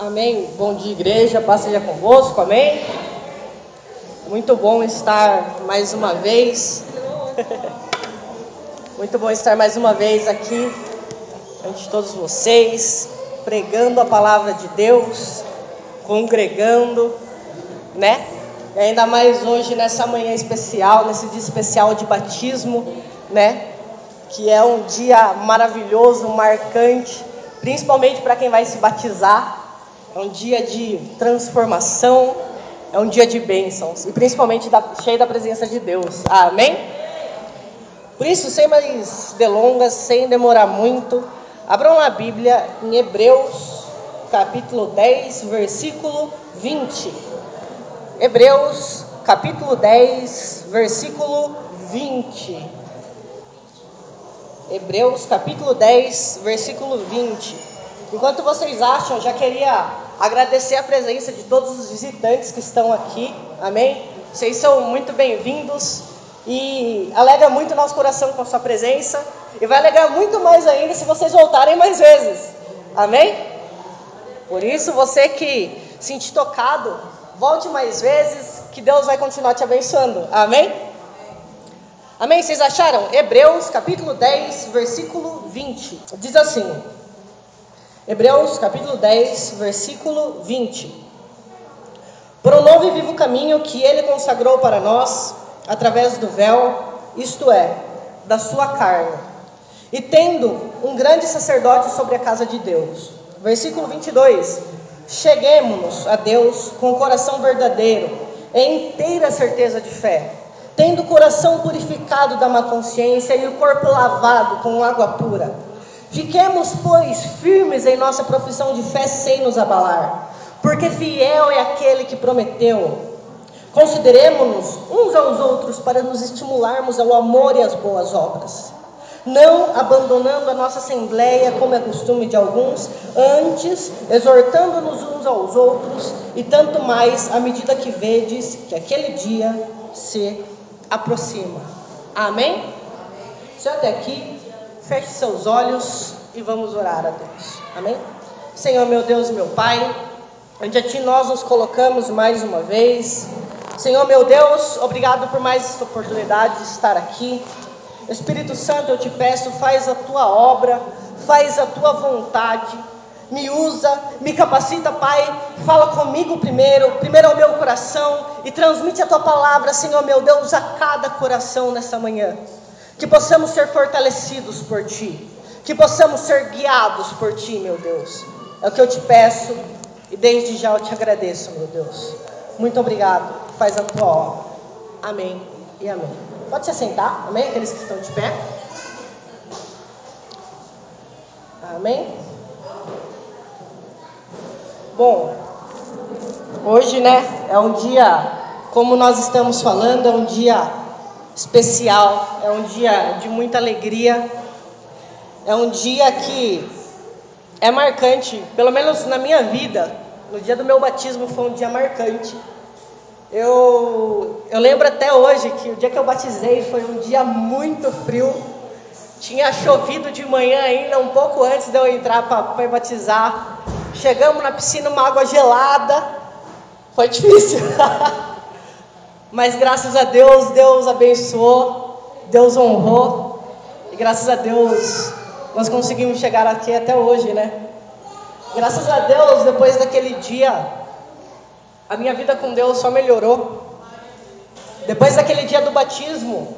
Amém. Bom dia, igreja. Paz seja convosco. Amém. Muito bom estar mais uma vez. Muito bom estar mais uma vez aqui ante todos vocês, pregando a palavra de Deus, congregando, né? E ainda mais hoje nessa manhã especial, nesse dia especial de batismo, né? Que é um dia maravilhoso, marcante, principalmente para quem vai se batizar. É um dia de transformação, é um dia de bênçãos e principalmente da, cheio da presença de Deus. Amém? Por isso, sem mais delongas, sem demorar muito, abram a Bíblia em Hebreus, capítulo 10, versículo 20. Hebreus, capítulo 10, versículo 20. Hebreus, capítulo 10, versículo 20. Enquanto vocês acham, já queria agradecer a presença de todos os visitantes que estão aqui. Amém? Vocês são muito bem-vindos e alegra muito nosso coração com a sua presença e vai alegrar muito mais ainda se vocês voltarem mais vezes. Amém? Por isso, você que se sentir tocado, volte mais vezes, que Deus vai continuar te abençoando. Amém? Amém? Vocês acharam? Hebreus capítulo 10, versículo 20. Diz assim: Hebreus capítulo 10, versículo 20. Por um novo e vivo caminho que ele consagrou para nós, através do véu, isto é, da sua carne, e tendo um grande sacerdote sobre a casa de Deus. Versículo 22. Cheguemos-nos a Deus com o coração verdadeiro, em inteira certeza de fé, tendo o coração purificado da má consciência e o corpo lavado com água pura Fiquemos, pois, firmes em nossa profissão de fé sem nos abalar, porque fiel é aquele que prometeu. Consideremos-nos uns aos outros para nos estimularmos ao amor e às boas obras, não abandonando a nossa assembleia, como é costume de alguns, antes exortando-nos uns aos outros, e tanto mais à medida que vedes que aquele dia se aproxima. Amém? Se até aqui Feche seus olhos e vamos orar a Deus. Amém? Senhor, meu Deus meu Pai, ante a Ti nós nos colocamos mais uma vez. Senhor, meu Deus, obrigado por mais esta oportunidade de estar aqui. Espírito Santo, eu te peço, faz a tua obra, faz a tua vontade, me usa, me capacita, Pai. Fala comigo primeiro, primeiro ao meu coração e transmite a tua palavra, Senhor, meu Deus, a cada coração nessa manhã que possamos ser fortalecidos por Ti, que possamos ser guiados por Ti, meu Deus. É o que eu te peço e desde já eu te agradeço, meu Deus. Muito obrigado, faz a tua obra. Amém e amém. Pode se sentar, amém? Aqueles que estão de pé. Amém? Bom, hoje, né, é um dia, como nós estamos falando, é um dia especial, é um dia de muita alegria, é um dia que é marcante, pelo menos na minha vida. No dia do meu batismo foi um dia marcante. Eu, eu lembro até hoje que o dia que eu batizei foi um dia muito frio. Tinha chovido de manhã ainda, um pouco antes de eu entrar para batizar. Chegamos na piscina, uma água gelada. Foi difícil. Mas graças a Deus, Deus abençoou, Deus honrou. E graças a Deus, nós conseguimos chegar aqui até hoje, né? Graças a Deus, depois daquele dia, a minha vida com Deus só melhorou. Depois daquele dia do batismo,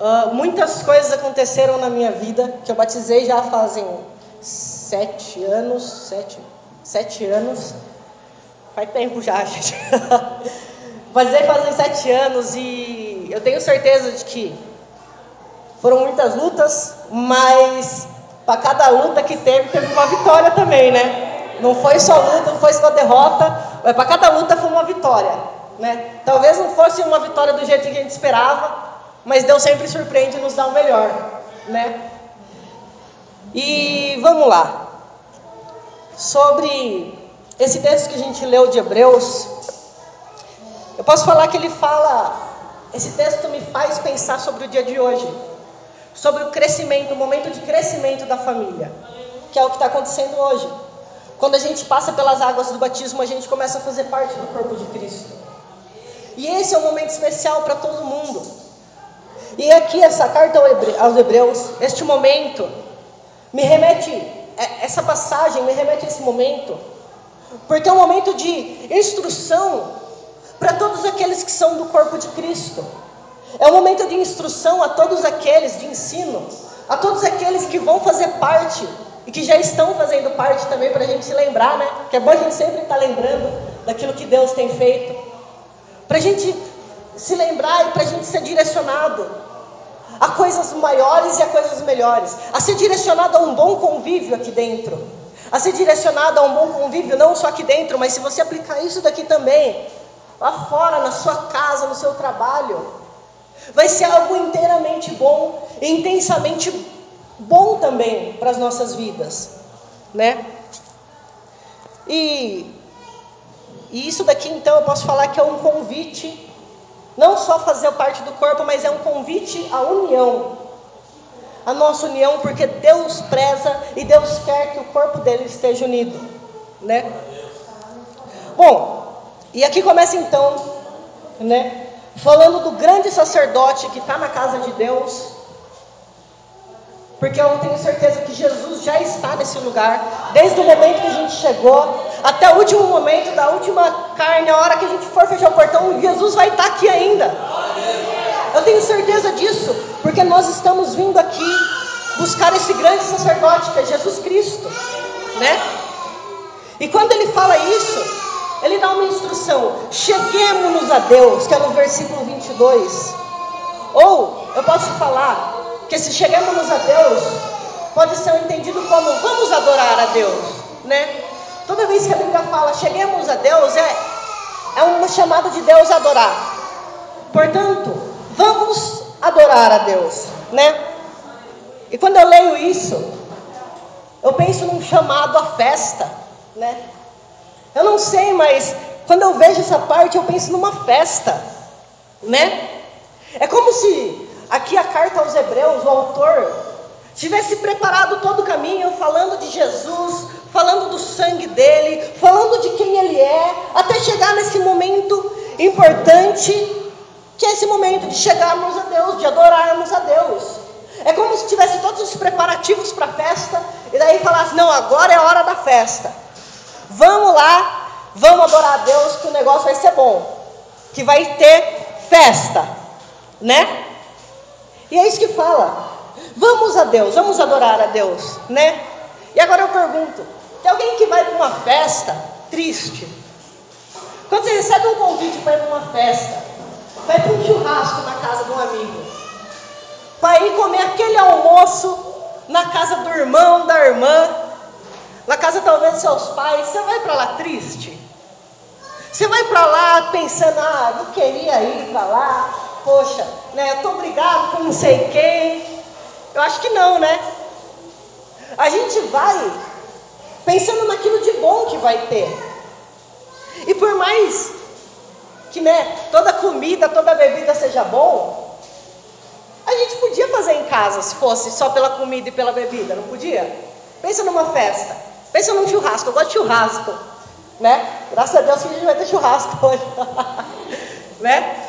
uh, muitas coisas aconteceram na minha vida, que eu batizei já fazem sete anos, sete, sete anos. Faz tempo já, gente. Batizei fazem sete anos e eu tenho certeza de que foram muitas lutas, mas para cada luta que teve, teve uma vitória também, né? Não foi só luta, não foi só derrota, mas para cada luta foi uma vitória, né? Talvez não fosse uma vitória do jeito que a gente esperava, mas Deus sempre surpreende e nos dá o melhor, né? E vamos lá. Sobre esse texto que a gente leu de Hebreus, eu posso falar que ele fala, esse texto me faz pensar sobre o dia de hoje, sobre o crescimento, o momento de crescimento da família, que é o que está acontecendo hoje. quando a gente passa pelas águas do batismo, a gente começa a fazer parte do corpo de Cristo. E esse é um momento especial para todo mundo. E aqui essa carta aos Hebreus, este momento, me remete, é, essa passagem me remete a esse momento, porque é um momento de instrução para todos aqueles que são do corpo de Cristo. É um momento de instrução a todos aqueles, de ensino, a todos aqueles que vão fazer parte e que já estão fazendo parte também para a gente se lembrar, né? Que é bom a gente sempre estar tá lembrando daquilo que Deus tem feito, para a gente se lembrar e para a gente ser direcionado a coisas maiores e a coisas melhores, a ser direcionado a um bom convívio aqui dentro, a ser direcionado a um bom convívio não só aqui dentro, mas se você aplicar isso daqui também, lá fora, na sua casa, no seu trabalho, vai ser algo inteiramente bom intensamente bom também para as nossas vidas, né? E, e isso daqui então eu posso falar que é um convite não só fazer parte do corpo, mas é um convite à união. A nossa união, porque Deus preza e Deus quer que o corpo dele esteja unido, né? Bom, e aqui começa então, né? Falando do grande sacerdote que está na casa de Deus, porque eu tenho certeza que Jesus já está nesse lugar, desde o momento que a gente chegou, até o último momento da última carne, a hora que a gente for fechar o portão, Jesus vai estar aqui ainda. Eu tenho certeza disso, porque nós estamos vindo aqui buscar esse grande sacerdote que é Jesus Cristo, né? E quando ele fala isso, ele dá uma instrução: cheguemos-nos a Deus, que é no versículo 22. Ou eu posso falar, porque se chegamos a Deus, pode ser entendido como vamos adorar a Deus, né? Toda vez que a Bíblia fala cheguemos a Deus, é, é uma chamada de Deus a adorar. Portanto, vamos adorar a Deus, né? E quando eu leio isso, eu penso num chamado à festa, né? Eu não sei, mas quando eu vejo essa parte, eu penso numa festa, né? É como se aqui a carta aos Hebreus, o autor, tivesse preparado todo o caminho, falando de Jesus, falando do sangue dele, falando de quem ele é, até chegar nesse momento importante, que é esse momento de chegarmos a Deus, de adorarmos a Deus. É como se tivesse todos os preparativos para a festa, e daí falasse: não, agora é a hora da festa. Vamos lá, vamos adorar a Deus, que o negócio vai ser bom, que vai ter festa, né? E é isso que fala. Vamos a Deus, vamos adorar a Deus, né? E agora eu pergunto: tem alguém que vai para uma festa triste? Quando você recebe um convite para ir para uma festa, vai para um churrasco na casa de um amigo, vai ir comer aquele almoço na casa do irmão, da irmã, na casa talvez seus pais, você vai para lá triste? Você vai para lá pensando, ah, não queria ir para lá, poxa, né, eu estou brigado com não sei quem. Eu acho que não, né? A gente vai pensando naquilo de bom que vai ter. E por mais que né, toda comida, toda bebida seja bom, a gente podia fazer em casa se fosse só pela comida e pela bebida, não podia? Pensa numa festa, pensa num churrasco, eu gosto de churrasco, né? Graças a Deus que a gente vai ter churrasco hoje, né?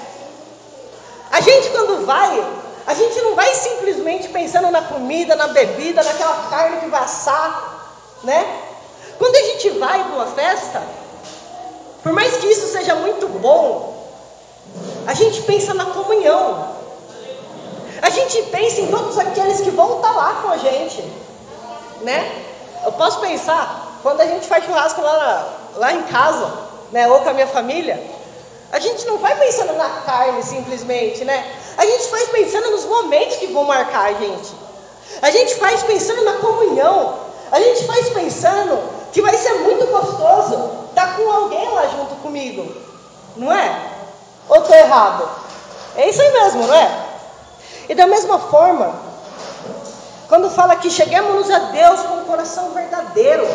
A gente quando vai, a gente não vai simplesmente pensando na comida, na bebida, naquela carne que vai assar, né? Quando a gente vai para uma festa, por mais que isso seja muito bom, a gente pensa na comunhão. A gente pensa em todos aqueles que vão estar lá com a gente, né? Eu posso pensar, quando a gente faz churrasco lá, lá em casa, né, ou com a minha família, a gente não vai pensando na carne simplesmente, né? A gente faz pensando nos momentos que vão marcar a gente. A gente faz pensando na comunhão. A gente faz pensando que vai ser muito gostoso estar com alguém lá junto comigo. Não é? Ou estou errado? É isso aí mesmo, não é? E da mesma forma, quando fala que chegamos a Deus com um coração verdadeiro,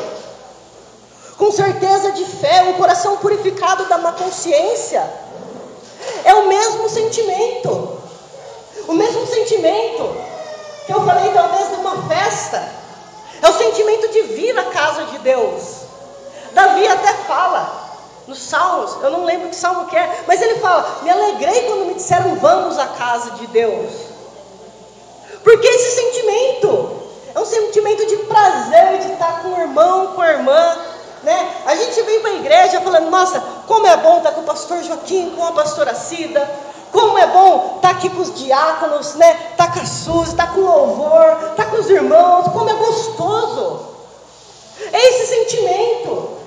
com certeza de fé, um coração purificado da má consciência. É o mesmo sentimento, o mesmo sentimento que eu falei talvez de uma festa, é o sentimento de vir à casa de Deus, Davi até fala nos Salmos, eu não lembro que salmo que é, mas ele fala: Me alegrei quando me disseram vamos à casa de Deus. Porque esse sentimento é um sentimento de prazer de estar com o irmão, com a irmã, né? A gente vem para a igreja falando: Nossa, como é bom estar com o pastor Joaquim, com a pastora Cida, como é bom estar aqui com os diáconos, né? Estar com a Suzy, estar com o louvor, estar com os irmãos, como é gostoso. É esse sentimento.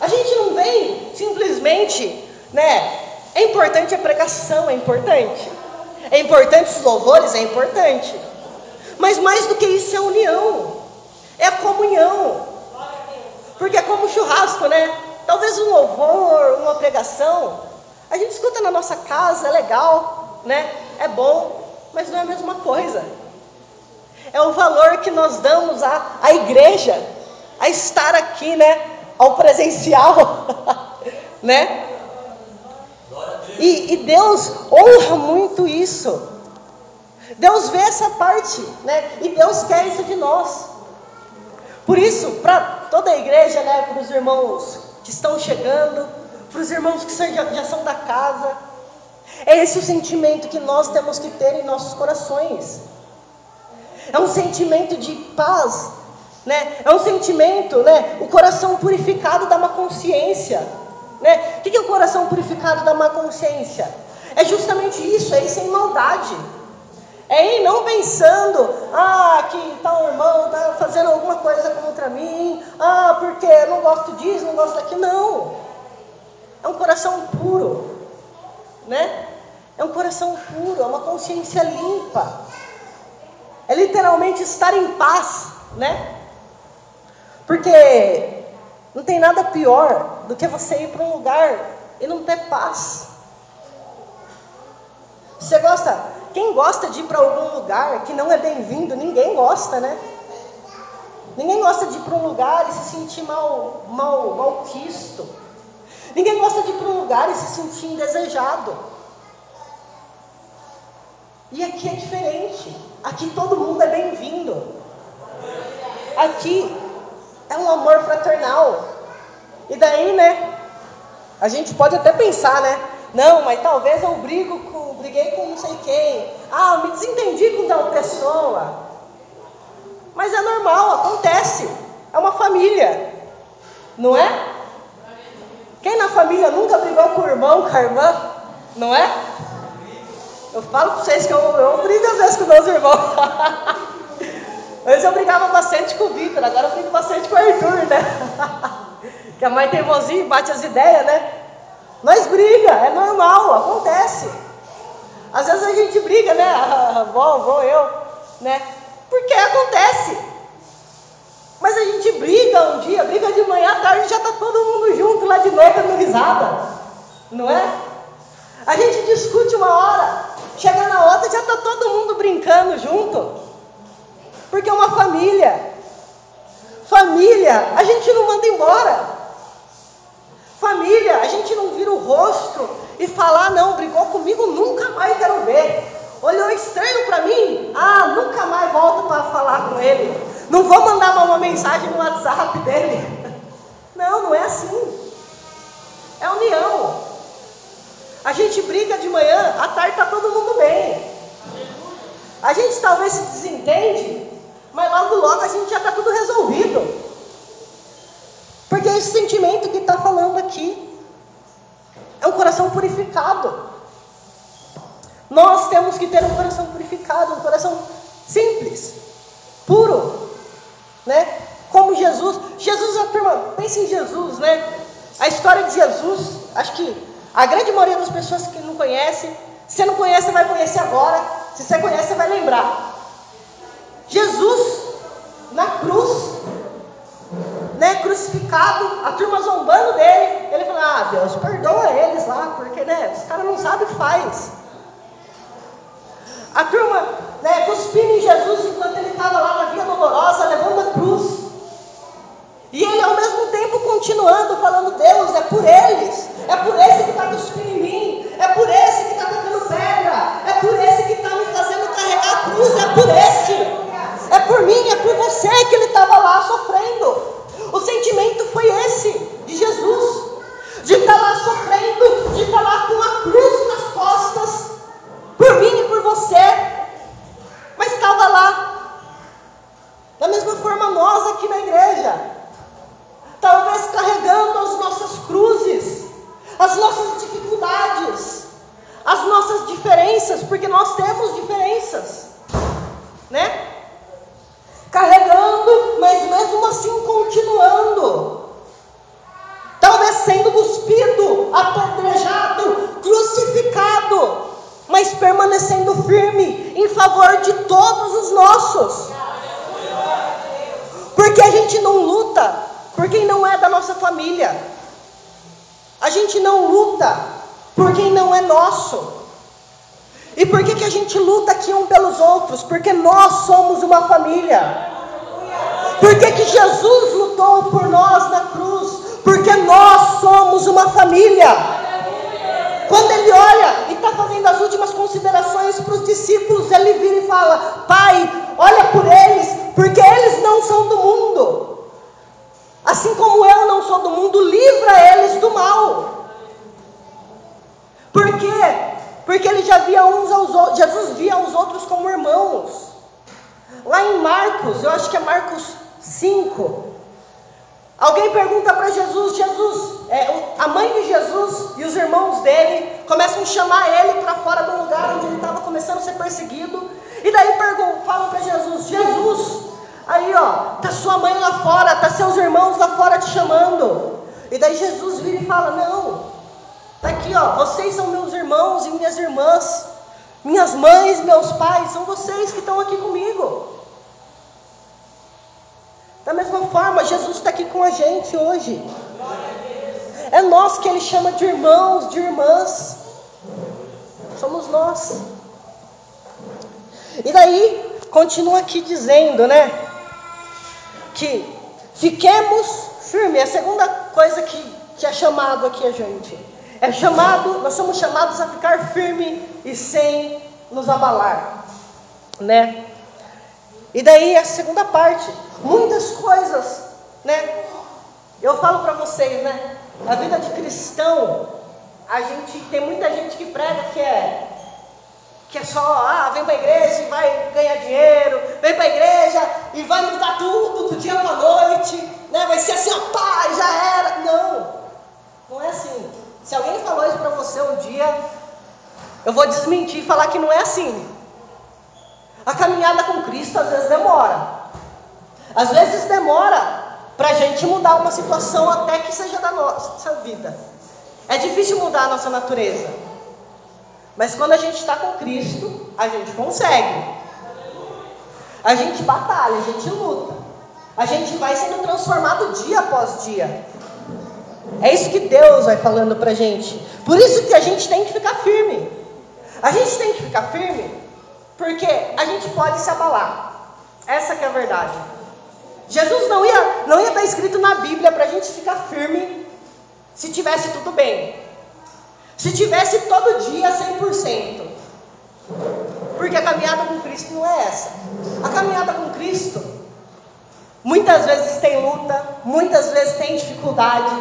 A gente não vem simplesmente, né? É importante a pregação, é importante. É importante os louvores, é importante. Mas mais do que isso é união, é a comunhão. Porque é como churrasco, né? Talvez um louvor, uma pregação, a gente escuta na nossa casa, é legal, né? É bom, mas não é a mesma coisa. É o valor que nós damos à, à igreja, a estar aqui, né? Ao presencial, né? E, e Deus honra muito isso. Deus vê essa parte, né? E Deus quer isso de nós. Por isso, para toda a igreja, né? Para os irmãos que estão chegando, para os irmãos que já, já são da casa, é esse o sentimento que nós temos que ter em nossos corações. É um sentimento de paz, né? É um sentimento, né? O coração purificado da má consciência, né? O que é o coração purificado da má consciência? É justamente isso, é ir sem maldade. É ir não pensando, ah, que tal irmão está fazendo alguma coisa contra mim, ah, porque eu não gosto disso, não gosto daquilo. Não. É um coração puro, né? É um coração puro, é uma consciência limpa. É literalmente estar em paz, né? Porque não tem nada pior do que você ir para um lugar e não ter paz. Você gosta? Quem gosta de ir para algum lugar que não é bem-vindo? Ninguém gosta, né? Ninguém gosta de ir para um lugar e se sentir mal, mal, mal quisto. Ninguém gosta de ir para um lugar e se sentir indesejado. E aqui é diferente. Aqui todo mundo é bem-vindo. Aqui é um amor fraternal. E daí, né? A gente pode até pensar, né? Não, mas talvez eu brigo briguei com não sei quem. Ah, eu me desentendi com tal pessoa. Mas é normal, acontece. É uma família. Não é? Quem na família nunca brigou com o irmão, com a irmã? Não é? Eu falo para vocês que eu, eu brigo às vezes com meus irmãos. Antes eu brigava bastante com o Vitor, agora eu brigo bastante com o Arthur, né? que a mãe tem vozinho, bate as ideias, né? Nós briga, é normal, acontece. Às vezes a gente briga, né? A avó, avó, eu, né? Porque acontece. Mas a gente briga um dia, briga de manhã, à tarde já está todo mundo junto lá de noite dando risada. Não é? A gente discute uma hora, chega na outra já está todo mundo brincando junto. Porque é uma família. Família, a gente não manda embora. Família, a gente não vira o rosto e fala, ah, não, brigou comigo, nunca mais quero ver. Olhou estranho para mim, ah, nunca mais volto para falar com ele. Não vou mandar uma mensagem no WhatsApp dele. Não, não é assim. É união. A gente briga de manhã, à tarde está todo mundo bem. A gente talvez se desentende, mas logo logo a gente já está tudo resolvido. Esse sentimento que está falando aqui. É um coração purificado. Nós temos que ter um coração purificado, um coração simples, puro, né? Como Jesus, Jesus, turma, pense em Jesus, né? A história de Jesus, acho que a grande maioria das pessoas que não conhece, se não conhece, vai conhecer agora. Se você conhece, vai lembrar. Jesus na cruz, crucificado, a turma zombando dele, ele falou: "Ah, Deus, perdoa eles lá, porque né, os caras não sabem o que faz". A turma né, cuspindo em Jesus enquanto ele estava lá na Via Dolorosa, levando a cruz. E ele ao mesmo tempo continuando, falando, Deus, é por eles, é por esse que está cuspindo em mim, é por esse que está tocando pedra, é por esse que está me fazendo carregar a cruz, é por esse, é por mim, é por você que ele estava lá sofrendo. O sentimento foi esse de Jesus. Ele vira e fala: Pai, olha por eles, porque eles não são do mundo. Assim como eu não sou do mundo, livra eles do mal. Por quê? Porque ele já via uns aos outros, Jesus via os outros como irmãos. Lá em Marcos, eu acho que é Marcos 5, alguém pergunta para Jesus: Jesus, é, a mãe de Jesus e os irmãos dele começam a chamar ele para fora do lugar onde ele estava começando a ser perseguido. E daí perguntam, falam para Jesus: Jesus, aí ó, tá sua mãe lá fora, tá seus irmãos lá fora te chamando. E daí Jesus vira e fala: Não, tá aqui ó, vocês são meus irmãos e minhas irmãs, minhas mães, meus pais, são vocês que estão aqui comigo. Da mesma forma, Jesus está aqui com a gente hoje. É nós que Ele chama de irmãos, de irmãs. Somos nós. E daí, continua aqui dizendo, né? Que fiquemos firmes. É a segunda coisa que, que é chamado aqui a gente. É chamado, nós somos chamados a ficar firme e sem nos abalar, né? E daí a segunda parte, muitas coisas, né? Eu falo para vocês, né? A vida de cristão, a gente tem muita gente que prega que é que é só, ah, vem para a igreja e vai ganhar dinheiro, vem para a igreja e vai mudar tudo do dia para a noite, né? Vai ser assim, ó, pá, já era. Não, não é assim. Se alguém falou isso para você um dia, eu vou desmentir e falar que não é assim. A caminhada com Cristo às vezes demora. Às vezes demora para a gente mudar uma situação até que seja da nossa vida. É difícil mudar a nossa natureza. Mas quando a gente está com Cristo, a gente consegue. A gente batalha, a gente luta. A gente vai sendo transformado dia após dia. É isso que Deus vai falando para a gente. Por isso que a gente tem que ficar firme. A gente tem que ficar firme porque a gente pode se abalar. Essa que é a verdade. Jesus não ia, não ia estar escrito na Bíblia para a gente ficar firme se tivesse tudo bem. Se tivesse todo dia 100%. Porque a caminhada com Cristo não é essa. A caminhada com Cristo muitas vezes tem luta, muitas vezes tem dificuldade,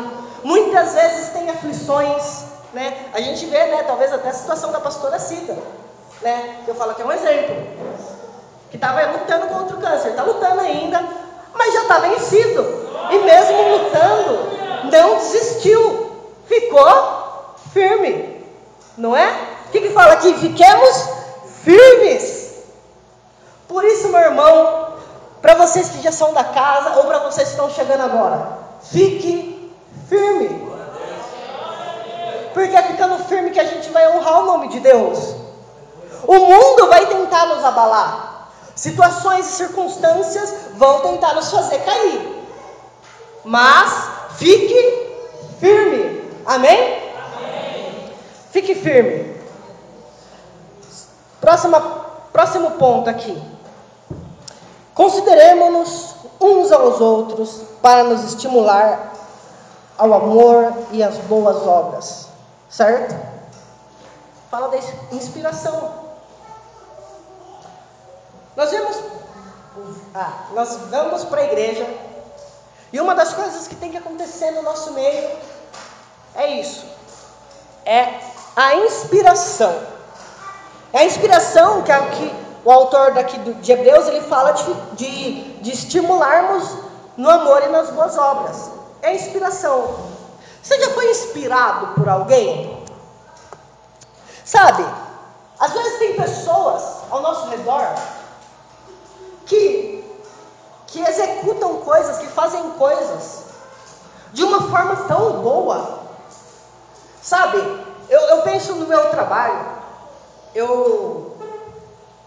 muitas vezes tem aflições, né? A gente vê, né, talvez até a situação da pastora Cida, né? Eu falo que é um exemplo. Que estava lutando contra o câncer, está lutando ainda, mas já está vencido. E mesmo lutando, não desistiu. Ficou firme. Não é? O que, que fala aqui? Fiquemos firmes. Por isso, meu irmão, para vocês que já são da casa ou para vocês que estão chegando agora, fique firme. Porque é ficando firme que a gente vai honrar o nome de Deus. O mundo vai tentar nos abalar. Situações e circunstâncias vão tentar nos fazer cair. Mas fique firme. Amém? Amém. Fique firme. Próxima, próximo ponto aqui. Consideremos-nos uns aos outros para nos estimular ao amor e às boas obras. Certo? Fala da inspiração. Nós vamos, ah, nós vamos para a igreja e uma das coisas que tem que acontecer no nosso meio é isso, é a inspiração. É a inspiração que, a, que o autor daqui de Hebreus ele fala de, de, de estimularmos no amor e nas boas obras. É a inspiração. Você já foi inspirado por alguém? Sabe, às vezes tem pessoas ao nosso redor que, que executam coisas, que fazem coisas de uma forma tão boa. Sabe, eu, eu penso no meu trabalho, eu,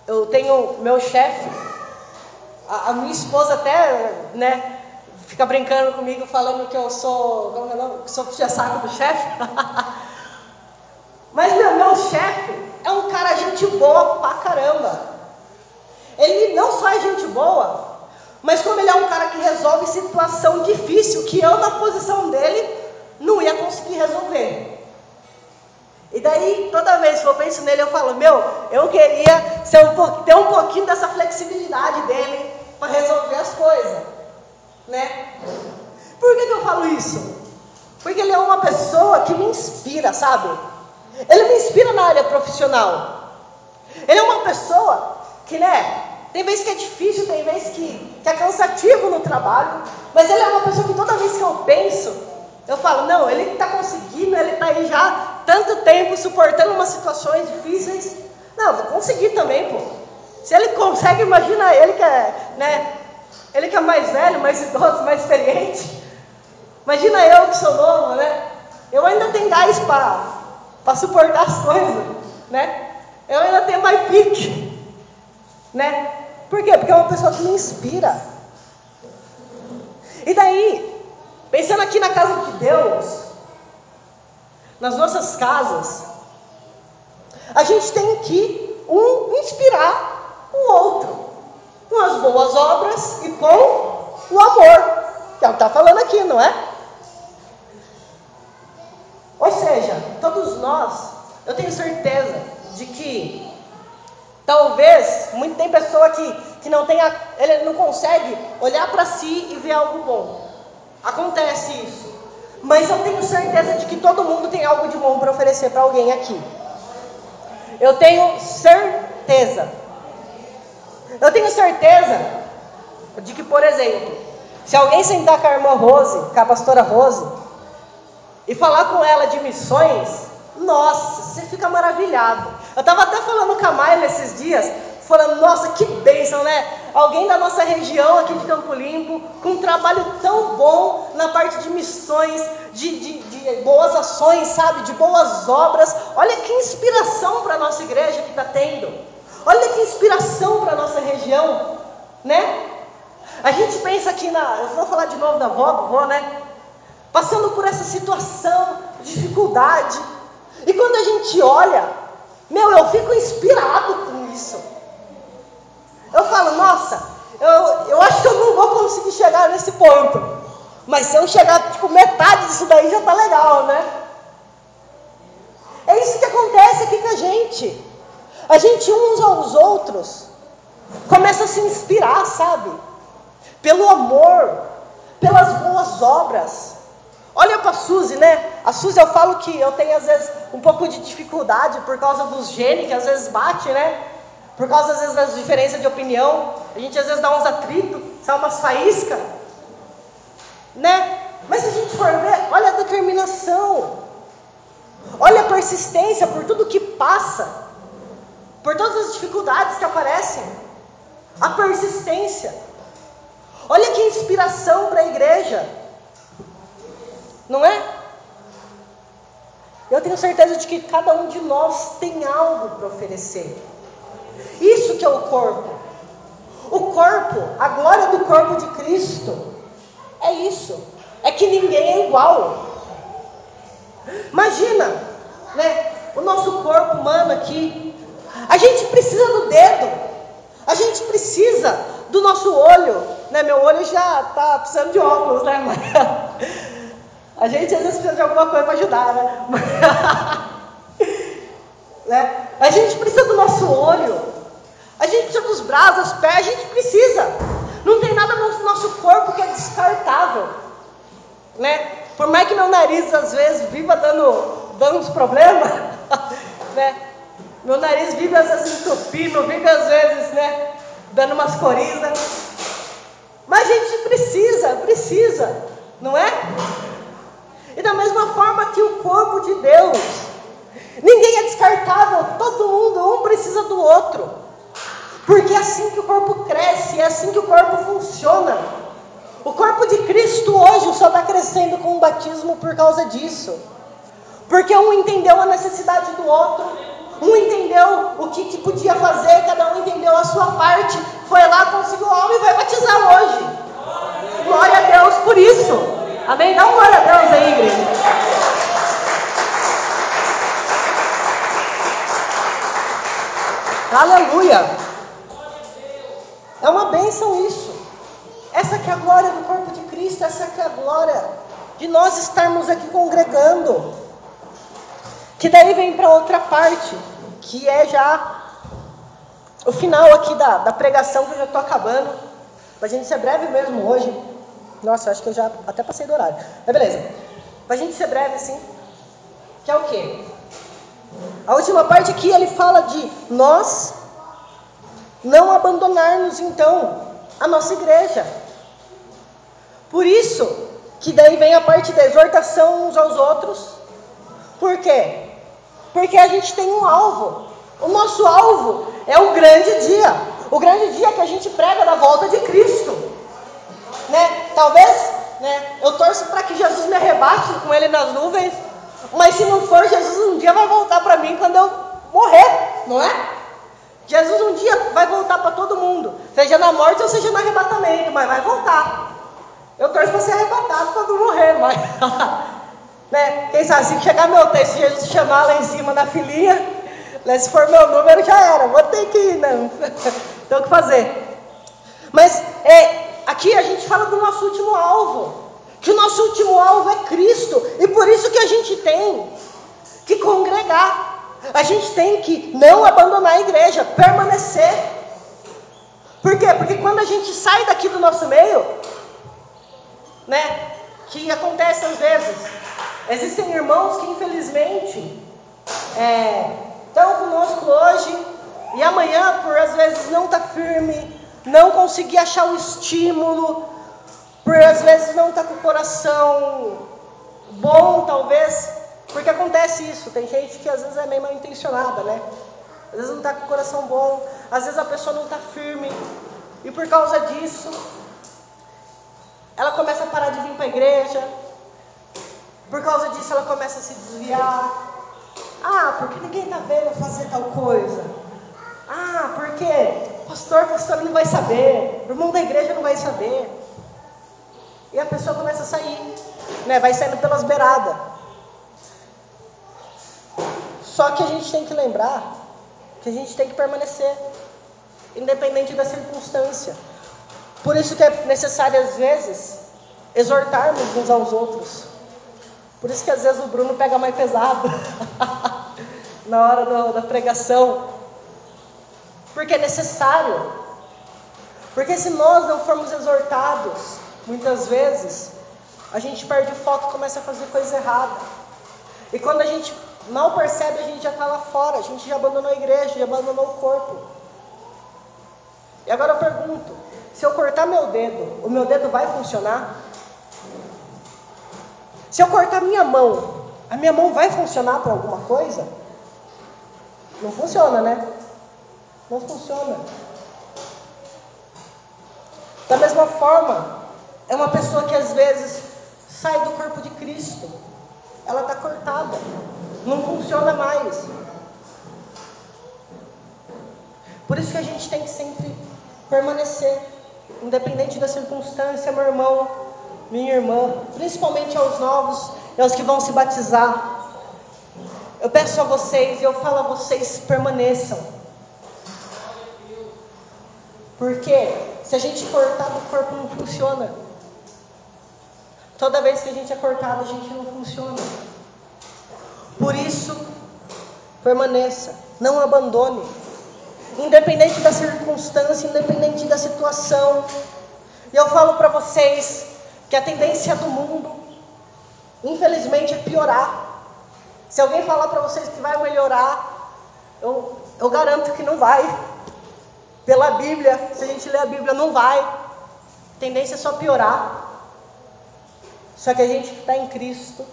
eu tenho meu chefe, a, a, minha esposa até, né, fica brincando comigo falando que eu sou, como é nome? Sou puxa-saco do chefe. Mas meu, meu chefe é um cara gente boa pra caramba. Ele não só é gente boa, mas como ele é um cara que resolve situação difícil, que eu na posição dele não ia conseguir resolver. E daí, toda vez que eu penso nele, eu falo, meu, eu queria ser um, ter um pouquinho dessa flexibilidade dele para resolver as coisas. Né? Por que, que eu falo isso? Porque ele é uma pessoa que me inspira, sabe? Ele me inspira na área profissional. Ele é uma pessoa que, né, tem vezes que é difícil, tem vezes que, que é cansativo no trabalho, mas ele é uma pessoa que toda vez que eu penso, eu falo, não, ele está conseguindo, ele está aí já tanto tempo suportando umas situações difíceis. Não, vou conseguir também, pô. Se ele consegue, imagina ele que é, né, ele que é mais velho, mais idoso, mais experiente. Imagina eu que sou novo, né? Eu ainda tenho gás para suportar as coisas, né? Eu ainda tenho mais pique, né? Por quê? Porque é uma pessoa que me inspira. E daí, pensando aqui na casa de Deus, nas nossas casas, a gente tem que um inspirar o outro com as boas obras e com o amor, que é o que está falando aqui, não é? Ou seja, todos nós, eu tenho certeza de que Talvez, muito, tem pessoa que, que não tenha, ele não consegue olhar para si e ver algo bom. Acontece isso. Mas eu tenho certeza de que todo mundo tem algo de bom para oferecer para alguém aqui. Eu tenho certeza. Eu tenho certeza de que, por exemplo, se alguém sentar com a irmã Rose, com a pastora Rose, e falar com ela de missões, nossa, você fica maravilhado. Eu estava até falando com a Maia nesses dias, falando, nossa, que bênção, né? Alguém da nossa região aqui de Campo Limpo, com um trabalho tão bom na parte de missões, de, de, de boas ações, sabe? De boas obras. Olha que inspiração para a nossa igreja que está tendo. Olha que inspiração para a nossa região, né? A gente pensa aqui na. Eu vou falar de novo da vó, né? Passando por essa situação, dificuldade, e quando a gente olha, meu, eu fico inspirado com isso. Eu falo, nossa, eu, eu acho que eu não vou conseguir chegar nesse ponto. Mas se eu chegar, tipo, metade disso daí já tá legal, né? É isso que acontece aqui com a gente. A gente uns aos outros começa a se inspirar, sabe? Pelo amor, pelas boas obras. Olha para a Suzy, né? A Suzy eu falo que eu tenho às vezes um pouco de dificuldade por causa dos genes que às vezes bate, né? Por causa às vezes das diferenças de opinião, a gente às vezes dá uns atritos, sai umas faíscas, né? Mas se a gente for ver, olha a determinação, olha a persistência por tudo que passa, por todas as dificuldades que aparecem, a persistência. Olha que inspiração para a igreja. Não é? Eu tenho certeza de que cada um de nós tem algo para oferecer. Isso que é o corpo. O corpo, a glória do corpo de Cristo, é isso. É que ninguém é igual. Imagina, né? O nosso corpo humano aqui. A gente precisa do dedo. A gente precisa do nosso olho. Né? Meu olho já está precisando de óculos, né? A gente às vezes precisa de alguma coisa para ajudar, né? né? A gente precisa do nosso olho. A gente precisa dos braços, dos pés, a gente precisa. Não tem nada no nosso corpo que é descartável. Né? Por mais que meu nariz às vezes viva dando, dando uns problemas, né? Meu nariz vive às vezes entupindo, vive às vezes, né? Dando umas corisas. Mas a gente precisa, precisa, não é? E da mesma forma que o corpo de Deus. Ninguém é descartável, todo mundo, um precisa do outro. Porque é assim que o corpo cresce, é assim que o corpo funciona. O corpo de Cristo hoje só está crescendo com o batismo por causa disso. Porque um entendeu a necessidade do outro, um entendeu o que, que podia fazer, cada um entendeu a sua parte, foi lá, conseguiu algo e vai batizar hoje. glória a Deus por isso. Amém? Dá glória a Deus aí, igreja. Aleluia. É uma bênção isso. Essa que é a glória do corpo de Cristo, essa que é a glória de nós estarmos aqui congregando. Que daí vem para outra parte, que é já o final aqui da, da pregação, que eu já estou acabando. Para a gente ser breve mesmo hoje. Nossa, acho que eu já até passei do horário. Mas beleza. Para a gente ser breve assim. Que é o quê? A última parte aqui ele fala de nós não abandonarmos então a nossa igreja. Por isso que daí vem a parte da exortação uns aos outros. Por quê? Porque a gente tem um alvo. O nosso alvo é o grande dia. O grande dia que a gente prega da volta de Cristo. Né? Talvez né, eu torço para que Jesus me arrebate com ele nas nuvens. Mas se não for, Jesus um dia vai voltar para mim quando eu morrer, não é? Jesus um dia vai voltar para todo mundo, seja na morte ou seja no arrebatamento, mas vai voltar. Eu torço para ser arrebatado quando morrer, mas. né? Quem sabe se chegar meu texto, Jesus chamar lá em cima na filinha, né? se for meu número, já era, vou ter que ir, não. Tem o que fazer. Mas é, aqui a gente fala do nosso último alvo. Que o nosso último alvo é Cristo. E por isso que a gente tem que congregar. A gente tem que não abandonar a igreja, permanecer. Por quê? Porque quando a gente sai daqui do nosso meio, né? Que acontece às vezes. Existem irmãos que infelizmente é, estão conosco hoje e amanhã, por às vezes não estar tá firme, não conseguir achar o estímulo, por às vezes não estar tá com o coração bom, talvez, porque acontece isso. Tem gente que às vezes é meio mal intencionada, né? Às vezes não está com o coração bom, às vezes a pessoa não está firme, e por causa disso, ela começa a parar de vir para a igreja. Por causa disso, ela começa a se desviar. Ah, porque ninguém está vendo fazer tal coisa. Ah, porque pastor, pastor não vai saber. O irmão da igreja não vai saber. E a pessoa começa a sair, né? Vai saindo pelas beiradas. Só que a gente tem que lembrar que a gente tem que permanecer, independente da circunstância. Por isso que é necessário, às vezes, exortarmos uns aos outros. Por isso que às vezes o Bruno pega mais pesado na hora do, da pregação. Porque é necessário. Porque se nós não formos exortados, muitas vezes, a gente perde o foco e começa a fazer coisa errada. E quando a gente mal percebe, a gente já está lá fora, a gente já abandonou a igreja, já abandonou o corpo. E agora eu pergunto: se eu cortar meu dedo, o meu dedo vai funcionar? Se eu cortar minha mão, a minha mão vai funcionar para alguma coisa? Não funciona, né? Não funciona. Da mesma forma, é uma pessoa que às vezes sai do corpo de Cristo, ela está cortada, não funciona mais. Por isso que a gente tem que sempre permanecer, independente da circunstância, meu irmão, minha irmã, principalmente aos novos e aos que vão se batizar. Eu peço a vocês e eu falo a vocês: permaneçam. Porque se a gente cortar do corpo não funciona. Toda vez que a gente é cortado, a gente não funciona. Por isso, permaneça, não abandone independente da circunstância, independente da situação. E eu falo para vocês que a tendência do mundo, infelizmente, é piorar. Se alguém falar para vocês que vai melhorar, eu, eu garanto que não vai. Pela Bíblia, se a gente ler a Bíblia, não vai. A tendência é só piorar. Só que a gente que está em Cristo,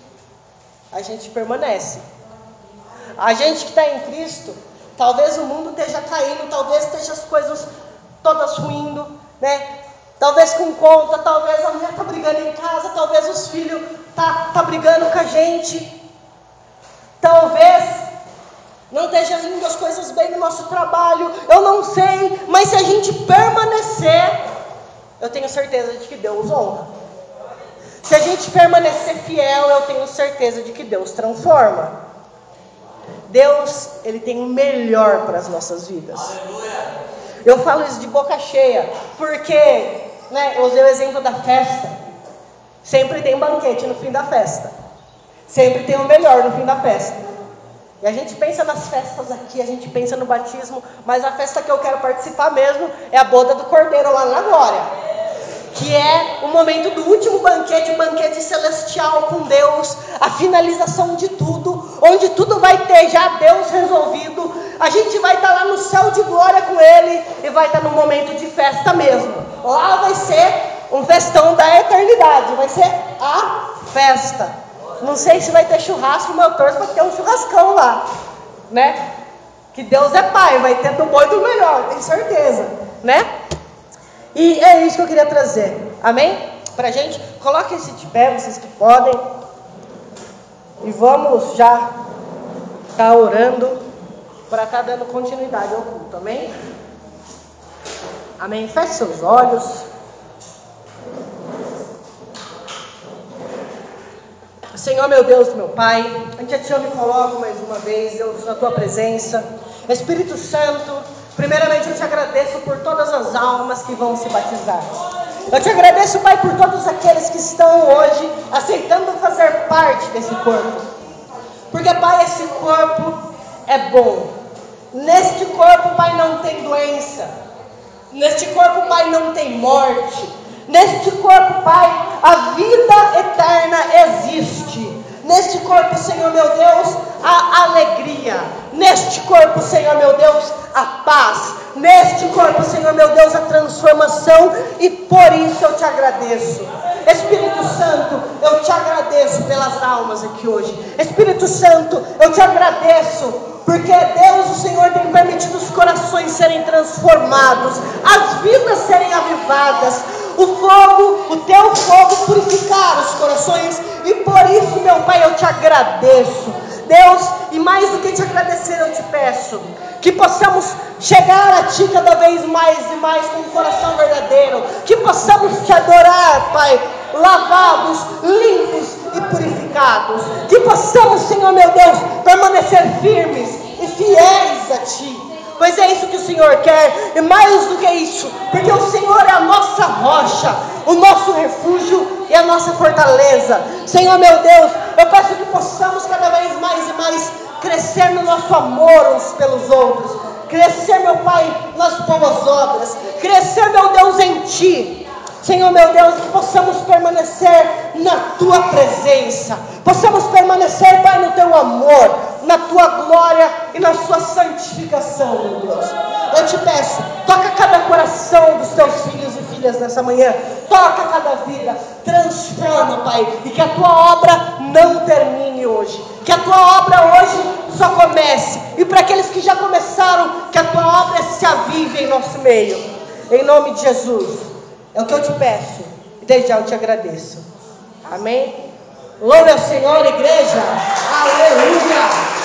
a gente permanece. A gente que está em Cristo, Talvez o mundo esteja caindo, talvez esteja as coisas todas ruindo, né? Talvez com conta, talvez a mulher está brigando em casa, talvez os filhos tá, tá brigando com a gente. Talvez não esteja indo as coisas bem no nosso trabalho, eu não sei, mas se a gente permanecer, eu tenho certeza de que Deus honra. Se a gente permanecer fiel, eu tenho certeza de que Deus transforma. Deus, ele tem o melhor para as nossas vidas. Eu falo isso de boca cheia, porque, né, eu usei o exemplo da festa. Sempre tem banquete no fim da festa. Sempre tem o melhor no fim da festa. E a gente pensa nas festas aqui, a gente pensa no batismo, mas a festa que eu quero participar mesmo é a boda do cordeiro lá na glória que é o momento do último banquete, o banquete celestial com Deus, a finalização de tudo, onde tudo vai ter já Deus resolvido. A gente vai estar lá no céu de glória com Ele e vai estar no momento de festa mesmo. Lá vai ser um festão da eternidade, vai ser a festa. Não sei se vai ter churrasco, mas eu torço para ter um churrascão lá, né? Que Deus é Pai, vai ter do bom e do melhor, tenho certeza, né? E é isso que eu queria trazer. Amém? Pra gente, coloque esse de pé, vocês que podem. E vamos já estar tá orando para estar tá dando continuidade ao culto. Amém? Amém. Feche seus olhos. Senhor, meu Deus, meu Pai, ante Ti eu me coloco mais uma vez, Deus, na Tua presença. Espírito Santo, Primeiramente, eu te agradeço por todas as almas que vão se batizar. Eu te agradeço, Pai, por todos aqueles que estão hoje aceitando fazer parte desse corpo. Porque, Pai, esse corpo é bom. Neste corpo, Pai, não tem doença. Neste corpo, Pai, não tem morte. Neste corpo, Pai, a vida eterna existe. Neste corpo, Senhor meu Deus, a alegria. Neste corpo, Senhor meu Deus, a paz. Neste corpo, Senhor meu Deus, a transformação. E por isso eu te agradeço. Espírito Santo, eu te agradeço pelas almas aqui hoje. Espírito Santo, eu te agradeço porque Deus, o Senhor, tem permitido os corações serem transformados, as vidas serem avivadas, o fogo, o teu fogo purificar os corações, e por isso, meu Pai, eu te agradeço. Deus, e mais do que te agradecer, eu te peço que possamos chegar a Ti cada vez mais e mais com o coração verdadeiro, que possamos te adorar, Pai, lavados, limpos e purificados, que possamos, Senhor meu Deus, permanecer firmes e fiéis a Ti Pois é isso que o Senhor quer, e mais do que isso, porque o Senhor é a nossa rocha, o nosso refúgio e a nossa fortaleza. Senhor meu Deus, eu peço que possamos cada vez mais e mais crescer no nosso amor uns pelos outros, crescer, meu Pai, nas boas obras, crescer, meu Deus, em Ti. Senhor meu Deus, que possamos permanecer na tua presença, possamos permanecer, Pai, no teu amor, na tua glória e na sua santificação, meu Deus. Eu te peço, toca cada coração dos teus filhos e filhas nessa manhã, toca cada vida, transforma, Pai, e que a tua obra não termine hoje, que a tua obra hoje só comece, e para aqueles que já começaram, que a tua obra se avive em nosso meio, em nome de Jesus. É o que eu te peço. E desde já eu te agradeço. Amém? Louve ao Senhor, igreja. Aleluia.